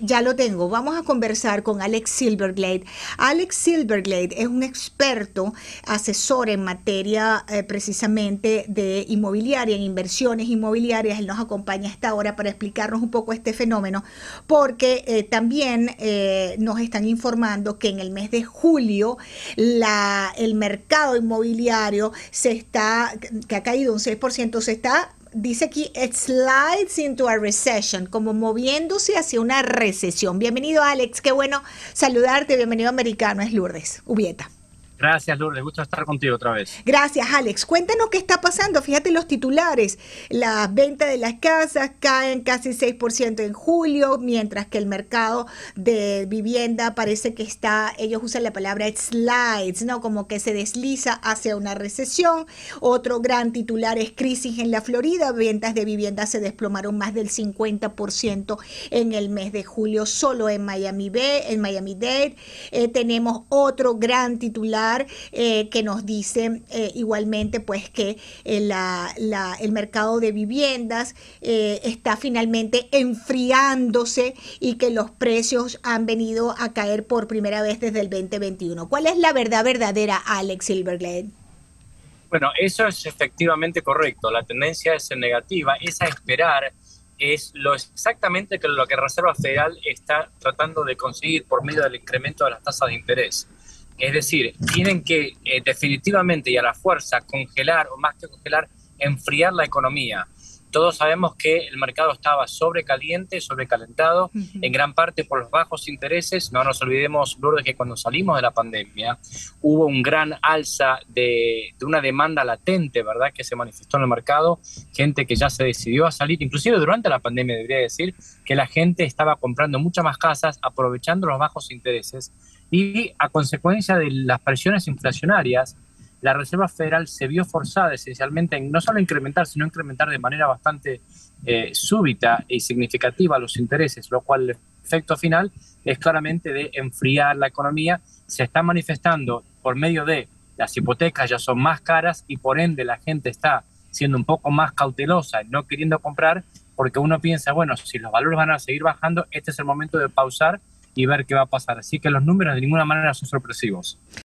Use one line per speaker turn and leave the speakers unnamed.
Ya lo tengo. Vamos a conversar con Alex Silverglade. Alex Silverglade es un experto, asesor en materia eh, precisamente de inmobiliaria, en inversiones inmobiliarias. Él nos acompaña esta hora para explicarnos un poco este fenómeno, porque eh, también eh, nos están informando que en el mes de julio el mercado inmobiliario se está, que ha caído un 6%, se está dice aquí, it slides into a recession, como moviéndose hacia una recesión. Bienvenido, Alex. Qué bueno saludarte. Bienvenido, americano. Es Lourdes Ubieta.
Gracias, Lourdes. Gusto estar contigo otra vez.
Gracias, Alex. Cuéntanos qué está pasando. Fíjate los titulares. Las ventas de las casas caen casi 6% en julio, mientras que el mercado de vivienda parece que está, ellos usan la palabra slides, ¿no? Como que se desliza hacia una recesión. Otro gran titular es crisis en la Florida. Ventas de vivienda se desplomaron más del 50% en el mes de julio, solo en Miami Bay, en Miami Dade. Eh, tenemos otro gran titular eh, que nos dice eh, igualmente pues que eh, el mercado de viviendas está finalmente enfriándose y que los precios han venido a caer por primera vez desde el 2021. ¿Cuál es la verdad verdadera, Alex Silverglade?
Bueno, eso es efectivamente correcto. La tendencia es negativa, es a esperar es lo exactamente lo que la Reserva Federal está tratando de conseguir por medio del incremento de las tasas de interés. Es decir, tienen que eh, definitivamente y a la fuerza congelar, o más que congelar, enfriar la economía. Todos sabemos que el mercado estaba sobrecaliente, sobrecalentado, en gran parte por los bajos intereses. No nos olvidemos, Lourdes, que cuando salimos de la pandemia hubo un gran alza de, de, una demanda latente, ¿verdad?, que se manifestó en el mercado. Gente que ya se decidió a salir, inclusive durante la pandemia, debería decir, que la gente estaba comprando muchas más casas, aprovechando los bajos intereses y a consecuencia de las presiones inflacionarias, la Reserva Federal se vio forzada esencialmente en no solo incrementar, sino incrementar de manera bastante eh, súbita y significativa los intereses, lo cual el efecto final es claramente de enfriar la economía. Se está manifestando por medio de las hipotecas ya son más caras y por ende la gente está siendo un poco más cautelosa, no queriendo comprar, porque uno piensa, bueno, si los valores van a seguir bajando, este es el momento de pausar y ver qué va a pasar. Así que los números de ninguna manera son sorpresivos.